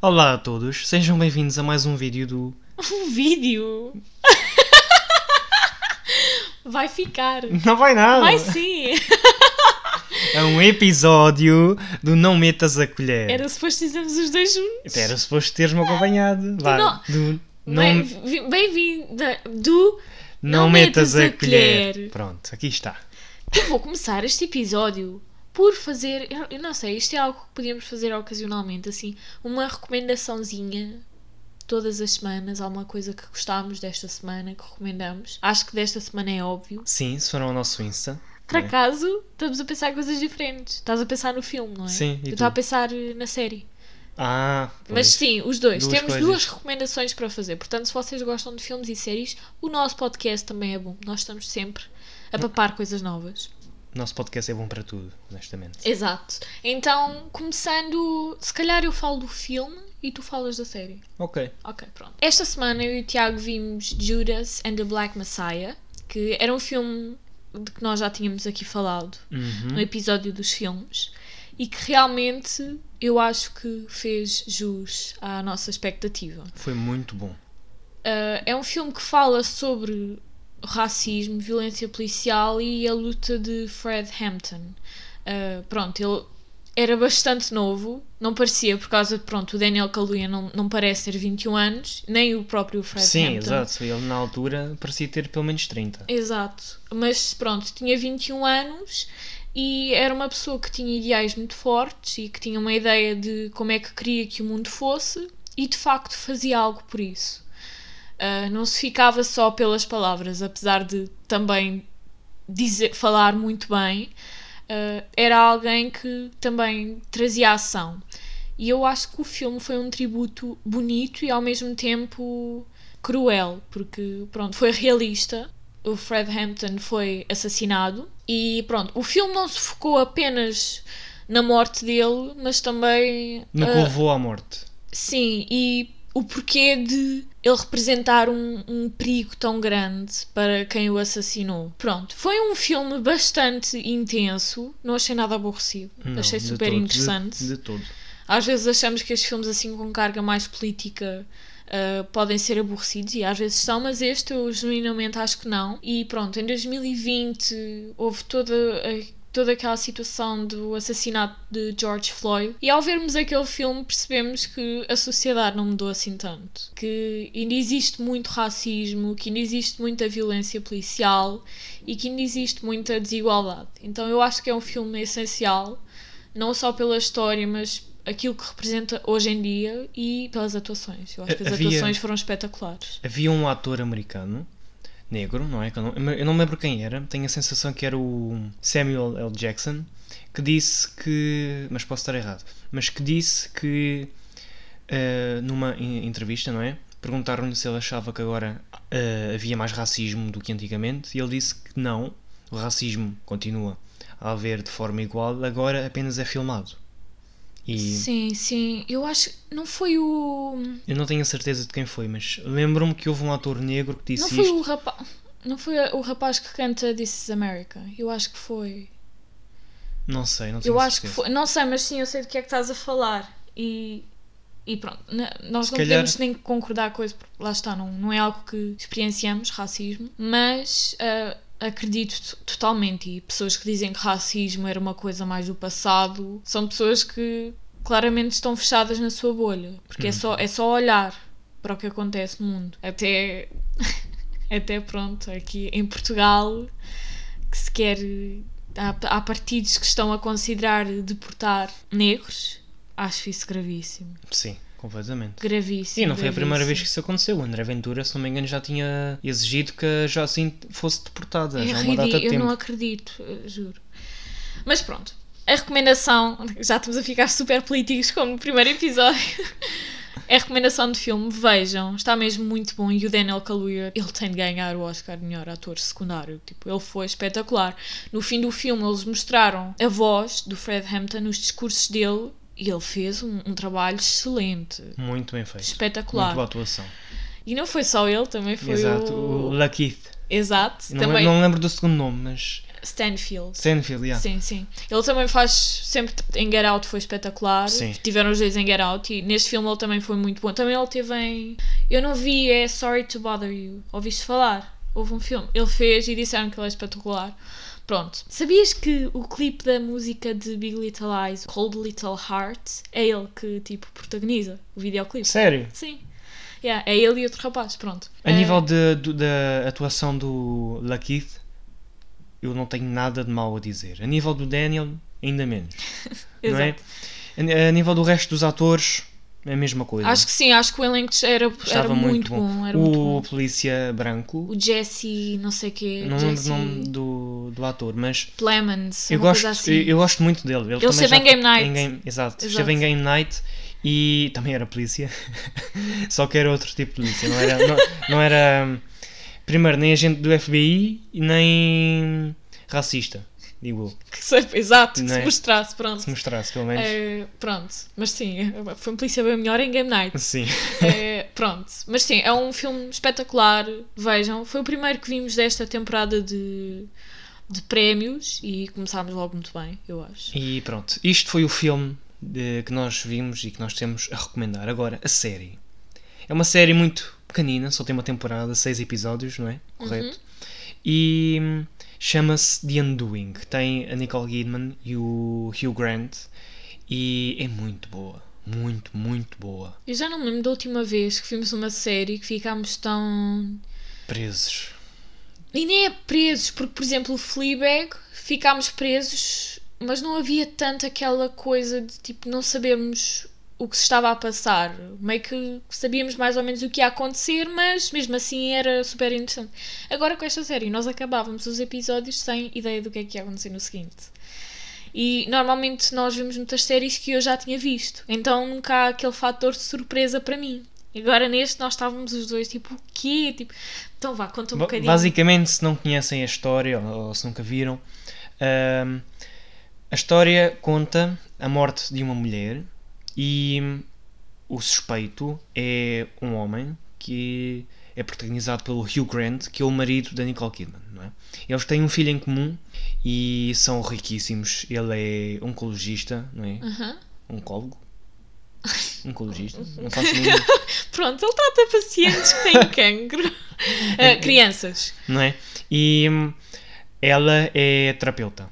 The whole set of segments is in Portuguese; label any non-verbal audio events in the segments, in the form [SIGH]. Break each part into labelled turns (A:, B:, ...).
A: Olá a todos, sejam bem-vindos a mais um vídeo do. [LAUGHS]
B: Um vídeo? [LAUGHS] Vai ficar.
A: Não vai nada!
B: Vai sim! [LAUGHS]
A: É um episódio do Não Metas a Colher.
B: Era suposto dizermos os dois juntos.
A: Era suposto teres-me acompanhado. Vá,
B: não-
A: do. Não,
B: Bem- Bem-vinda do.
A: não,
B: não
A: metas,
B: metas
A: a,
B: a
A: colher.
B: colher.
A: Pronto, aqui está.
B: Eu vou começar este episódio por fazer. Eu eu não sei, isto é algo que podíamos fazer ocasionalmente, assim. Uma recomendaçãozinha. Todas as semanas, alguma coisa que gostámos desta semana, que recomendamos. Acho que desta semana é óbvio.
A: Sim, se foram ao nosso Insta.
B: Por
A: é?
B: acaso, estamos a pensar em coisas diferentes. Estás a pensar no filme, não é?
A: Sim,
B: Eu estava a pensar eh, na série.
A: Ah,
B: Mas
A: pois.
B: sim, os dois.
A: Duas
B: Temos
A: coisas.
B: duas recomendações para fazer. Portanto, se vocês gostam de filmes e séries, o nosso podcast também é bom. Nós estamos sempre a papar coisas novas.
A: Nosso podcast é bom para tudo, honestamente.
B: Exato. Então, começando, se calhar eu falo do filme e tu falas da série.
A: Ok.
B: Ok, pronto. Esta semana eu e o Tiago vimos Judas and the Black Messiah, que era um filme de que nós já tínhamos aqui falado
A: Uhum.
B: no episódio dos filmes e que realmente eu acho que fez jus à nossa expectativa.
A: Foi muito bom.
B: Uh, é um filme que fala sobre racismo, violência policial e a luta de Fred Hampton. Uh, pronto, ele era bastante novo, não parecia, por causa de, pronto, o Daniel Kaluuya não, não parece ter 21 anos, nem o próprio Fred
A: Sim,
B: Hampton.
A: exato. Ele na altura parecia ter pelo menos 30.
B: Exato. Mas pronto, tinha 21 anos e era uma pessoa que tinha ideais muito fortes e que tinha uma ideia de como é que queria que o mundo fosse e de facto fazia algo por isso. Ah, não se ficava só pelas palavras, apesar de também dizer, falar muito bem, ah, era alguém que também trazia ação. E eu acho que o filme foi um tributo bonito e ao mesmo tempo cruel, porque pronto, foi realista. O Fred Hampton foi assassinado e pronto, o filme não se focou apenas na morte dele, mas também
A: No que
B: ah,
A: levou à morte.
B: Sim, e o porquê de ele representar um, um perigo tão grande para quem o assassinou. Pronto, foi um filme bastante intenso, não achei nada aborrecido,
A: Não,
B: achei
A: de
B: super
A: todo, de-
B: interessante.
A: De, todo.
B: Às vezes achamos que estes filmes assim com carga mais política ah, podem ser aborrecidos e às vezes são, mas este eu genuinamente acho que não. E pronto, em 2020 houve toda, a- toda aquela situação do assassinato de George Floyd e ao vermos aquele filme percebemos que a sociedade não mudou assim tanto. Que ainda existe muito racismo, que ainda existe muita violência policial e que ainda existe muita desigualdade. Então eu acho que é um filme essencial não só pela história, mas aquilo que representa hoje em dia e pelas atuações. Eu acho que as
A: Havia-
B: atuações foram espetaculares.
A: Havia um ator americano, negro, não é? Eu não, eu não lembro quem era, tenho a sensação que era o Samuel L. Jackson, que disse que. Mas posso estar errado. Mas que disse que. eh, numa en- entrevista, não é? Perguntaram-lhe se ele achava que agora eh, havia mais racismo do que antigamente e ele disse que não, o racismo continua a haver de forma igual, agora apenas é filmado. E
B: Sim, sim. Eu acho. Não foi o.
A: eu não tenho a certeza de quem foi, mas lembro-me que houve um ator negro que disse
B: Não foi
A: isto.
B: o rapaz. Não foi o rapaz que canta This is America. Eu acho que foi.
A: Não sei, não tenho
B: Eu acho que foi. Não sei, mas sim, eu sei do que é que estás a falar. E. E pronto, nós
A: Se
B: não
A: calhar-
B: podemos nem concordar com isso, porque lá está, não, não é algo que experienciamos, racismo, mas ah, acredito totalmente. E pessoas que dizem que racismo era uma coisa mais do passado são pessoas que claramente estão fechadas na sua bolha, porque é, só, é só olhar para o que acontece no mundo. Até, [LAUGHS] até pronto, aqui em Portugal, que se quer. Há, há partidos que estão a considerar deportar negros. Acho isso gravíssimo.
A: Sim, completamente.
B: Gravíssimo.
A: Sim, não foi a primeira vez que isso aconteceu. O André Ventura, se não me engano, já tinha exigido que a Jocelyn fosse deportada
B: É
A: já uma data de
B: eu
A: tempo.
B: não acredito, eh, juro. Mas pronto, a recomendação, já estamos a ficar super políticos como no primeiro episódio. A recomendação de filme, vejam, está mesmo muito bom e o Daniel Kaluuya, ele tem de ganhar o Oscar de melhor ator secundário, tipo, ele foi espetacular. No fim do filme eles mostraram a voz do Fred Hampton, os discursos dele e ele fez um, um trabalho excelente,
A: Muito bem feito.
B: espetacular.
A: Muito boa atuação.
B: E não foi só ele, também foi
A: Exato,
B: o...
A: o Lakeith.
B: Exato,
A: Não,
B: também...
A: não lembro do segundo nome, mas
B: Stanfield.
A: Stanfield, yeah.
B: Sim, sim. Ele também faz sempre em Get Out foi espetacular.
A: Sim.
B: Tiveram os dois em Get Out e neste filme ele também foi muito bom. Também ele teve em. Eu não vi, é Sorry to Bother You. Ouviste falar? Houve um filme. Ele fez e disseram que ele é espetacular. Pronto. Sabias que o clipe da música de Big Little Eyes, Cold Little Heart, é ele que tipo protagoniza o videoclipe?
A: Sério?
B: Sim. Yeah, é ele e outro rapaz, pronto.
A: A
B: Eh,
A: nível de, da atuação do Lakeith, eu não tenho nada de mal a dizer. A nível do Daniel, ainda menos. [LAUGHS] não é?
B: Exato.
A: A, nível do resto dos atores, é a mesma coisa.
B: Acho que sim, acho que o elenco era, era
A: Estava
B: muito, bom. Era
A: o
B: muito bom.
A: polícia branco,
B: O Jesse, não sei o quê.
A: não lembro o nome do, do ator, mas
B: Plemons,
A: eu gosto,
B: assim.
A: eu, eu gosto muito dele. Ele, também
B: esteve em Game Night.
A: em Game- exato,
B: Exato.
A: esteve em Game Night e também era polícia. [LAUGHS] Só que era outro tipo de polícia. Não era, não, não era hum, primeiro, nem agente do FBI nem racista, digo eu.
B: Que se- Exato, que
A: Não
B: se
A: é?
B: mostrasse, pronto.
A: Se mostrasse, pelo menos.
B: Eh, pronto, mas sim, foi um polícia bem melhor em Game Night.
A: Sim.
B: Eh, pronto, mas sim, é um filme espetacular. Vejam, foi o primeiro que vimos desta temporada de, de prémios e começámos logo muito bem, eu acho.
A: E pronto, isto foi o filme de- que nós vimos e que nós temos a recomendar. Agora, a série. É uma série muito pequenina, só tem uma temporada, seis episódios, não é? Correto? E hum, chama-se The Undoing. Tem a Nicole Kidman e o Hugh Grant. E é muito boa. Muito, muito boa.
B: Eu já não me lembro da última vez que vimos uma série que ficámos tão.
A: Presos.
B: E nem é presos, porque, por exemplo, o Fleabag ficámos presos, mas não havia tanto aquela coisa de tipo não sabermos o que se estava a passar. Meio que sabíamos mais ou menos o que ia acontecer, mas mesmo assim era super interessante. Agora com esta série, nós acabávamos os episódios sem ideia do que é que ia acontecer no seguinte. E normalmente nós vemos muitas séries que eu já tinha visto, então nunca há aquele fator de surpresa para mim. Agora neste nós estávamos os dois tipo, o quê? Tipo, então vá, conta um bocadinho.
A: Basicamente, se não conhecem a história ou, ou se nunca viram, hum, a história conta a morte de uma mulher e o suspeito é um homem que é protagonizado pelo Hugh Grant, que é o marido da Nicole Kidman. Não é? Eles têm um filho em comum e são riquíssimos. Ele é oncologista, não é?
B: Aham.
A: Oncólogo? [LAUGHS] Oncologista? Não faço nem [LAUGHS]
B: Pronto, ele trata pacientes que têm cancro. [LAUGHS] Ah, crianças.
A: não é? E hum, ela é terapeuta.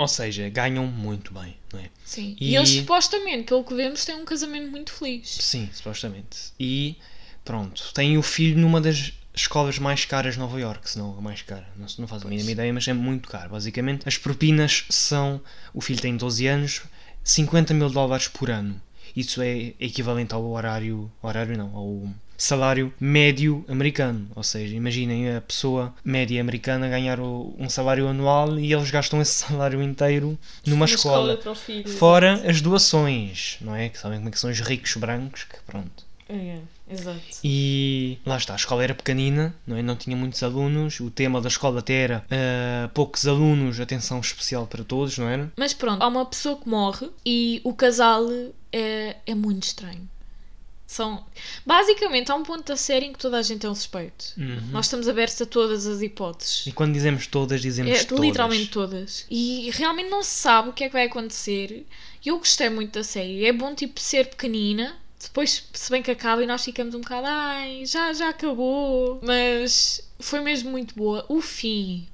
A: Ou seja, ganham muito bem, não é?
B: Sim.
A: E-
B: E... eles supostamente, pelo que vemos, têm um casamento muito feliz.
A: Sim, supostamente. E pronto, tem o filho numa das escolas mais caras de Nova York, se não a mais cara. Não, não faço a mínima ideia, mas é muito caro. Basicamente, as propinas são. O filho tem 12 anos, 50 mil dólares por ano. Isso é equivalente ao horário. Horário não, ao salário médio americano. Ou seja, imaginem a pessoa média americana ganhar o- um salário anual e eles gastam esse [LAUGHS] salário inteiro numa escola.
B: para o filho.
A: Fora as doações, não é? Que sabem como é que são os ricos brancos, que pronto.
B: É, exato.
A: E lá está, a escola era pequenina, não, é? não tinha muitos alunos, o tema da escola até era ah, poucos alunos, atenção especial para todos, não era?
B: Mas pronto, há uma pessoa que morre e o casal é, é muito estranho. São. Basicamente, há um ponto da série em que toda a gente é um suspeito.
A: Uhum.
B: Nós estamos abertos a todas as hipóteses.
A: E quando dizemos todas, dizemos
B: É,
A: todas.
B: literalmente todas. E realmente não se sabe o que é que vai acontecer. Eu gostei muito da série. É bom, tipo, ser pequenina. Depois, se bem que acaba e nós ficamos um bocado, ai, já, já acabou. Mas foi mesmo muito boa. O fim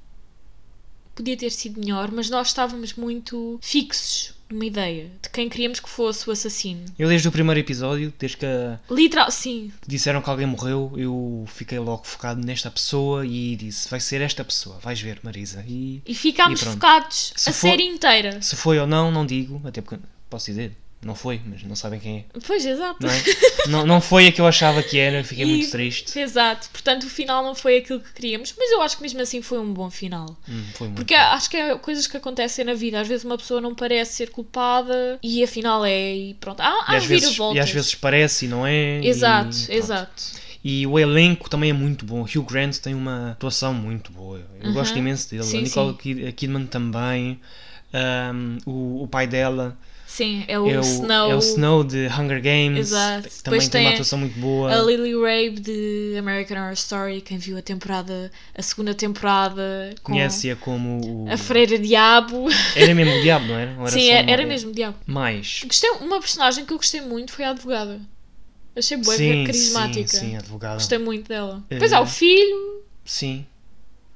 B: podia ter sido melhor, mas nós estávamos muito fixos numa ideia de quem queríamos que fosse o assassino.
A: Eu desde o primeiro episódio, desde que
B: Literal, sim,
A: disseram que alguém morreu, eu fiquei logo focado nesta pessoa e disse, vai ser esta pessoa, vais ver Marisa. E
B: e ficámos
A: E
B: focados
A: Se
B: a
A: for-
B: série inteira.
A: se foi ou não, não digo, até porque posso dizer, não foi, mas não sabem quem é.
B: Pois, exato.
A: Não, é? [LAUGHS] não, não foi a que eu achava que era, fiquei
B: E-
A: muito triste.
B: Exato, portanto o final não foi aquilo que queríamos, mas eu acho que mesmo assim foi um bom final.
A: Hum, foi muito
B: Porque acho que é coisas que acontecem na vida. Às vezes uma pessoa não parece ser culpada e afinal é, e pronto. Há, há
A: e às, vezes, e às vezes parece e não é.
B: Exato,
A: e,
B: exato.
A: E o elenco também é muito bom. Hugh Grant tem uma atuação muito boa. Eu
B: Uhum.
A: gosto imenso dele.
B: Sim,
A: a Nicole
B: sim.
A: Kid- Kidman também. Ahm, o, o pai dela
B: Sim, é o
A: é, o,
B: Snow.
A: é o Snow de Hunger Games.
B: Exato.
A: que Também
B: Depois
A: tem uma atuação muito boa.
B: A Lily Rabe de American Horror Story, quem viu a temporada, a segunda temporada
A: Conhece-a como o...
B: a Freira Diabo.
A: Era mesmo o diabo, não era? Era
B: Sim, era, era mesmo Diabo.
A: Mais.
B: Gostei, uma personagem que eu gostei muito foi a advogada. Achei boa,
A: sim,
B: carismática.
A: Sim, sim, advogada.
B: Gostei muito dela.
A: Eh,
B: Depois há o filho,
A: Sim.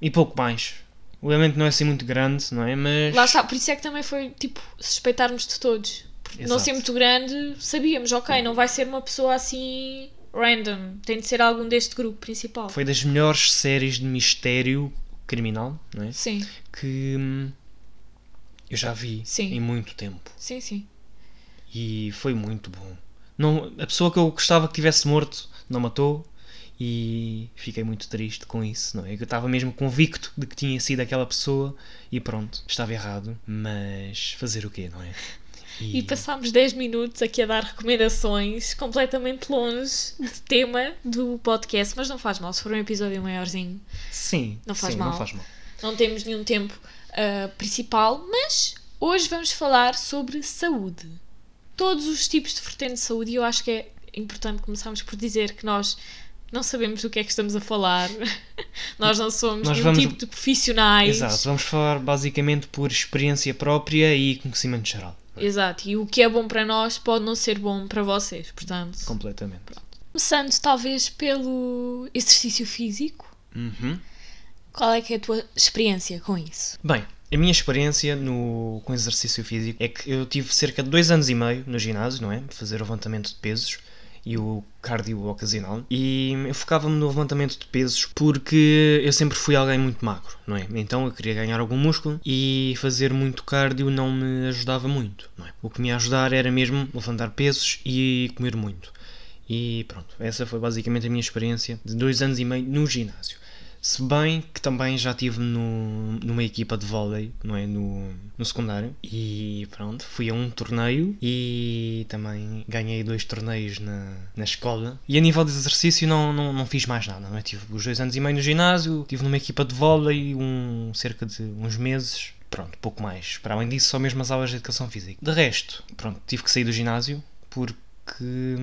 A: E pouco mais. O elemento não é assim muito grande, não é? Mas.
B: lá está, por isso é que também foi tipo suspeitarmos de todos. Não ser muito grande, sabíamos, ok, não vai ser uma pessoa assim random, tem de ser algum deste grupo principal.
A: Foi das melhores séries de mistério criminal, não é?
B: Sim,
A: Que hum, eu já vi
B: Sim.
A: em muito tempo.
B: sim, sim.
A: E foi muito bom. Não, a pessoa que eu gostava que tivesse morto não matou. E fiquei muito triste com isso, não é? Eu estava mesmo convicto de que tinha sido aquela pessoa e pronto, estava errado, mas fazer o quê, não é?
B: E passámos 10 minutos aqui a dar recomendações completamente longe do tema do podcast, mas não faz mal, se for um episódio maiorzinho,
A: Sim,
B: Não faz
A: sim,
B: mal.
A: Não faz mal.
B: não temos nenhum tempo ah, principal, mas hoje vamos falar sobre saúde. Todos os tipos de vertente de saúde, e eu acho que é importante começarmos por dizer que nós não sabemos do que é que estamos a falar, [LAUGHS] nós não somos
A: Nós
B: nenhum
A: vamos-
B: tipo de profissionais.
A: Exato, vamos falar basicamente por experiência própria e conhecimento geral.
B: Exato, e o que é bom para nós pode não ser bom para vocês, portanto.
A: Completamente.
B: Começando talvez pelo exercício físico,
A: Uhum.
B: qual é que é a tua experiência com isso?
A: Bem, a minha experiência no, com exercício físico é que eu tive cerca de dois anos e meio no ginásio, não é? Fazer levantamento de pesos e o cardio ocasional. E eu focava-me no levantamento de pesos porque eu sempre fui alguém muito magro, não é? Então eu queria ganhar algum músculo e fazer muito cardio não me ajudava muito, não é? O que me ajudar era mesmo levantar pesos e comer muito. E pronto, essa foi basicamente a minha experiência de dois anos e meio no ginásio. Se bem que também já estive no, numa equipa de vôlei, não é? No, no secundário. E pronto, fui a um torneio e também ganhei dois torneios na, na escola. E a nível de exercício não, não, não fiz mais nada, não é? Tive os dois anos e meio no ginásio, estive numa equipa de vôlei um, cerca de uns meses. Pronto, pouco mais. Para além disso, só mesmo as aulas de educação física. De resto, pronto, tive que sair do ginásio porque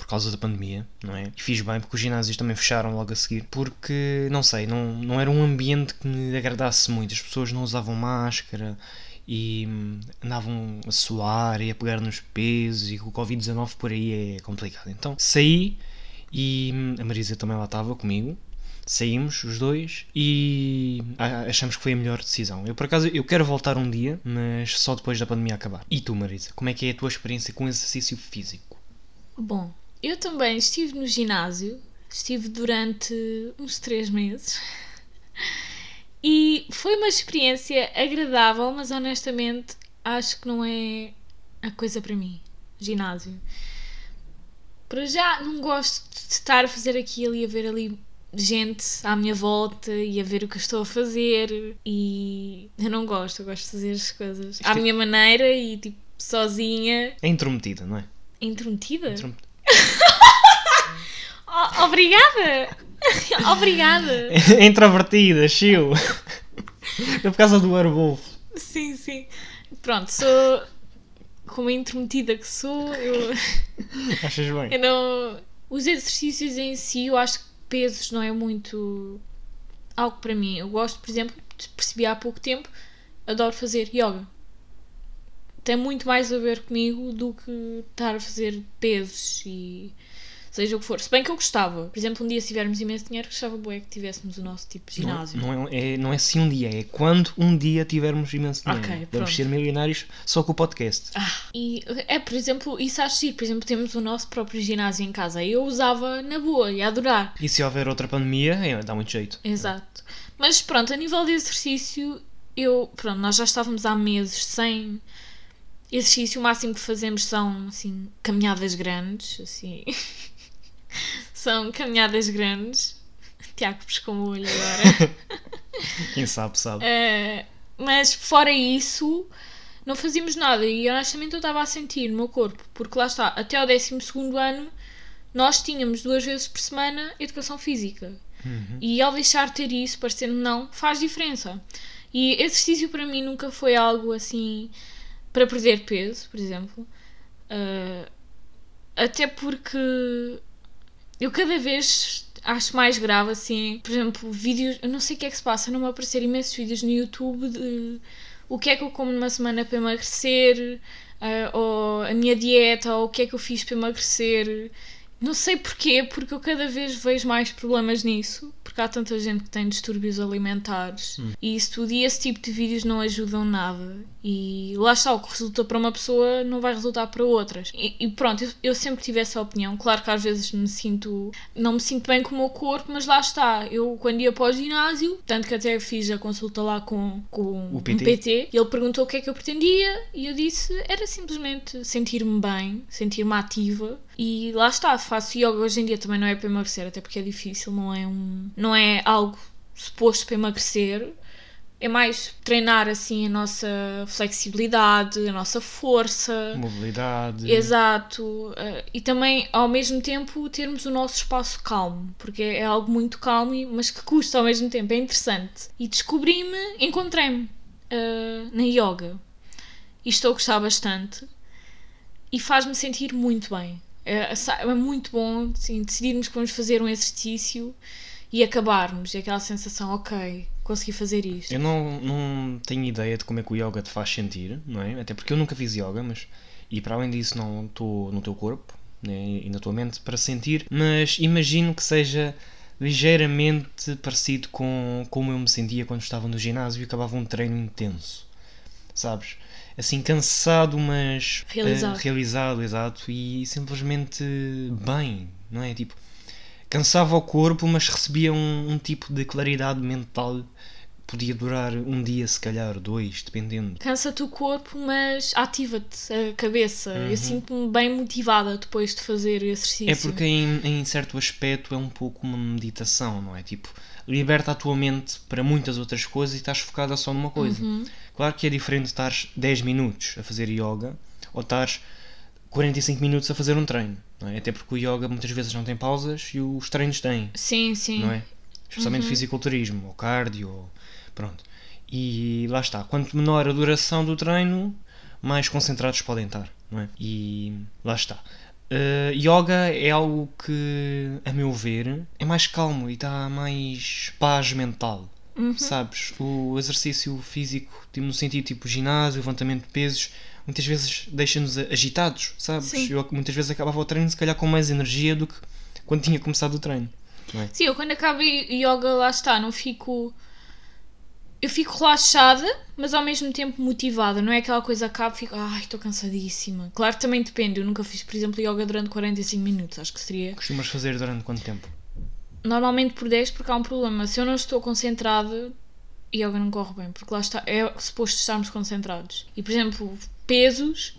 A: por causa da pandemia, não é? E fiz bem porque os ginásios também fecharam logo a seguir, porque não sei, não, não era um ambiente que me agradasse muito. As pessoas não usavam máscara e hum, andavam a suar e a pegar nos pesos e com o Covid-19 por aí é complicado. Então saí e hum, a Marisa também lá estava comigo. Saímos os dois e a- achamos que foi a melhor decisão. Eu por acaso eu quero voltar um dia, mas só depois da pandemia acabar. E tu, Marisa, como é que é a tua experiência com exercício físico?
B: Bom, eu também estive no ginásio, estive durante uns três meses [LAUGHS] e foi uma experiência agradável, mas honestamente acho que não é a coisa para mim. Ginásio. Para já não gosto de estar a fazer aquilo e a ver ali gente à minha volta e a ver o que eu estou a fazer e eu não gosto, eu gosto de fazer as coisas à
A: é-
B: minha maneira e tipo sozinha,
A: É intrometida, não é?
B: intrometida.
A: Introm- [LAUGHS]
B: Oh, obrigada! [LAUGHS] obrigada! [LAUGHS]
A: Introvertida, chill. É por causa do Werewolf.
B: Sim, sim. Pronto, sou. Como intrometida que sou, eu,
A: Achas bem?
B: eu não. Os exercícios em si, eu acho que pesos não é muito algo para mim. Eu gosto, por exemplo, percebi há pouco tempo, adoro fazer yoga. Tem muito mais a ver comigo do que estar a fazer pesos e seja o que for. Se bem que eu gostava. Por exemplo, um dia se tivermos imenso dinheiro, gostava bué que tivéssemos o nosso tipo de ginásio.
A: Não, não é, é- não é assim um dia, é quando um dia tivermos imenso dinheiro.
B: Ok,
A: Vamos ser milionários só com o podcast.
B: E é, por exemplo, isso acho giro. Por exemplo, temos o nosso próprio ginásio em casa. Eu usava na boa e adorar.
A: E se houver outra pandemia, é, dá muito jeito.
B: Exato. Mas pronto, a nível de exercício, eu, pronto, nós já estávamos há meses sem exercício. O máximo que fazemos são, assim, caminhadas grandes, assim. [LAUGHS] são caminhadas grandes. Tiago pescou-me o olho agora. [LAUGHS]
A: Quem sabe, sabe.
B: Eh, mas fora isso, não fazíamos nada. E honestamente eu estava a sentir no meu corpo, porque lá está, até ao 12 ano nós tínhamos duas vezes por semana educação física.
A: Uhum.
B: E ao deixar de ter isso, parecendo não, faz diferença. E exercício para mim nunca foi algo assim para perder peso, por exemplo. Uh, até porque eu cada vez acho mais grave assim, por exemplo, vídeos, eu não sei o que é que se passa, não me aparecer imensos vídeos no YouTube de o que é que eu como numa semana para emagrecer, uh, ou a minha dieta, ou o que é que eu fiz para emagrecer. Não sei porquê, porque eu cada vez vejo mais problemas nisso, porque há tanta gente que tem distúrbios alimentares hum. e isso tudo, e esse tipo de vídeos não ajudam nada. E lá está, o que resulta para uma pessoa não vai resultar para outras. E, e pronto, eu, eu, sempre tive essa opinião. Claro que às vezes me sinto. não me sinto bem com o meu corpo, mas lá está. Eu, quando ia para o ginásio, tanto que até fiz a consulta lá com, com
A: o PT.
B: um PT, e ele perguntou o que é que eu pretendia, e eu disse era simplesmente sentir-me bem, sentir-me ativa. E lá está, faço yoga hoje em dia também não é para emagrecer, até porque é difícil, não é um. não é algo suposto para emagrecer é mais treinar assim a nossa flexibilidade, a nossa força,
A: mobilidade.
B: Exato. Uh, e também ao mesmo tempo termos o nosso espaço calmo, porque é algo muito calmo, mas que custa ao mesmo tempo, é interessante. E descobri-me, encontrei-me uh, na yoga. E estou a gostar bastante e faz-me sentir muito bem. É, é muito bom decidirmos que vamos fazer um exercício e acabarmos. E aquela sensação, ok, consegui fazer isto.
A: Eu não, não tenho ideia de como é que o yoga te faz sentir, não é? Até porque eu nunca fiz yoga, mas. E para além disso, não estou no teu corpo né? e na tua mente para sentir, mas imagino que seja ligeiramente parecido com como eu me sentia quando estava no ginásio e acabava um treino intenso, sabes? Assim, cansado, mas
B: realizado,
A: uh, realizado exato, e simplesmente bem, não é? Tipo, cansava o corpo, mas recebia um, um tipo de claridade mental podia durar um dia, se calhar, dois, dependendo.
B: Cansa-te o corpo, mas ativa-te a cabeça. Uhum. Eu sinto-me bem motivada depois de fazer exercício.
A: É porque, em, em certo aspecto, é um pouco uma meditação, não é? Tipo, liberta a tua mente para muitas outras coisas e estás focada só numa coisa. Uhum. Claro que é diferente estar 10 minutos a fazer yoga ou estar 45 minutos a fazer um treino. É? Até porque o yoga muitas vezes não tem pausas e os treinos têm.
B: Sim, sim.
A: Não é? Especialmente uhum. fisiculturismo, ou cardio, ou... pronto. E lá está. Quanto menor a duração do treino, mais concentrados podem estar, não é? E lá está. Uh, yoga é algo que, a meu ver, é mais calmo e dá mais paz mental. Uhum. Sabes? O exercício físico, tipo, no sentido tipo ginásio, levantamento de pesos, muitas vezes deixa-nos agitados, sabes? Sim. Eu muitas vezes acabava o treino se calhar com mais energia do que quando tinha começado o treino. É?
B: Sim, eu quando acabo yoga lá está, não fico. Eu fico relaxada, mas ao mesmo tempo motivada. Não é aquela coisa acabo e fico, ai, estou cansadíssima. Claro que também depende. Eu nunca fiz, por exemplo, yoga durante 45 minutos. Acho que seria.
A: Costumas fazer durante quanto tempo?
B: Normalmente por 10, porque há um problema. Se eu não estou concentrada, yoga não corre bem, porque lá está, é suposto estarmos concentrados. E por exemplo, pesos,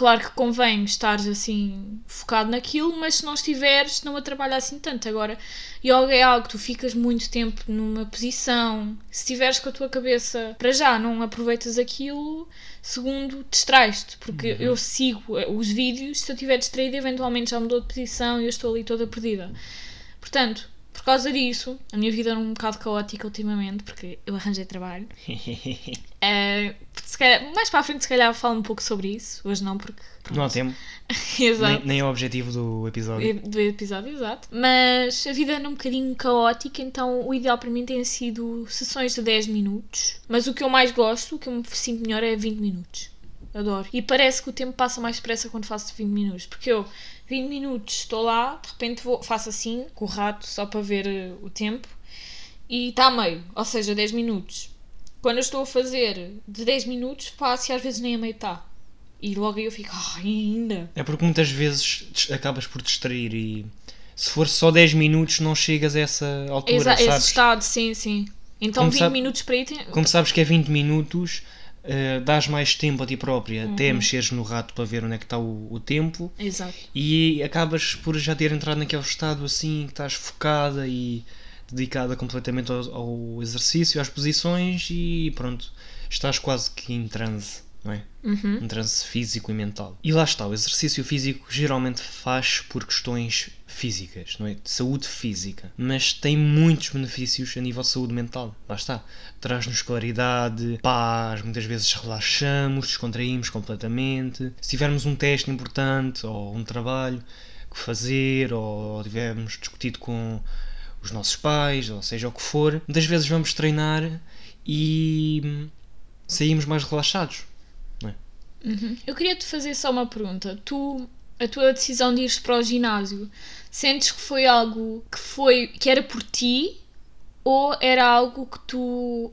B: claro que convém estares assim focado naquilo, mas se não estiveres, não atrapalha assim tanto. Agora, yoga é algo que tu ficas muito tempo numa posição, se estiveres com a tua cabeça para já, não aproveitas aquilo, segundo, distrais-te, porque uhum. eu sigo os vídeos, se eu estiver distraída, eventualmente já mudou de posição e eu estou ali toda perdida. Portanto, por causa disso, a minha vida é um bocado caótica ultimamente, porque eu arranjei trabalho. [LAUGHS] uh, calhar, mais para a frente, se calhar, falo um pouco sobre isso. Hoje não, porque.
A: Pronto. Não há tempo. [LAUGHS]
B: exato.
A: Nem, nem é o objetivo do episódio.
B: Do episódio, exato. Mas a vida anda um bocadinho caótica, então o ideal para mim tem sido sessões de 10 minutos. Mas o que eu mais gosto, o que eu me sinto melhor é 20 minutos. Adoro. E parece que o tempo passa mais depressa quando faço 20 minutos. Porque eu 20 minutos estou lá, de repente vou, faço assim, com o rato, só para ver uh, o tempo, e está a meio, ou seja, 10 minutos. Quando eu estou a fazer de 10 minutos, faço e às vezes nem a meio está. E logo aí eu fico, ah, ainda.
A: É porque muitas vezes acabas por distrair e se for só 10 minutos não chegas a essa altura, Exa sabes?
B: Esse estado, sim, sim. Então como 20 sabe, minutos para ir... Tem...
A: Como sabes que é 20 minutos, uh, dás mais tempo a ti própria uhum. até mexeres no rato para ver onde é que está o, o, tempo
B: Exato.
A: e acabas por já ter entrado naquele estado assim que estás focada e dedicada completamente ao, ao exercício, às posições e pronto, estás quase que em transe. Não é?
B: Uhum.
A: Um transe físico e mental. E lá está, o exercício físico geralmente faz por questões físicas, não é? De saúde física. Mas tem muitos benefícios a nível de saúde mental. Lá está. Traz-nos claridade, paz, muitas vezes relaxamos, descontraímos completamente. Se tivermos um teste importante ou um trabalho que fazer ou tivermos discutido com os nossos pais, ou seja o que for, muitas vezes vamos treinar e saímos mais relaxados.
B: Uhum. Eu queria te fazer só uma pergunta. Tu, a tua decisão de ires para o ginásio, sentes que foi algo que foi que era por ti ou era algo que tu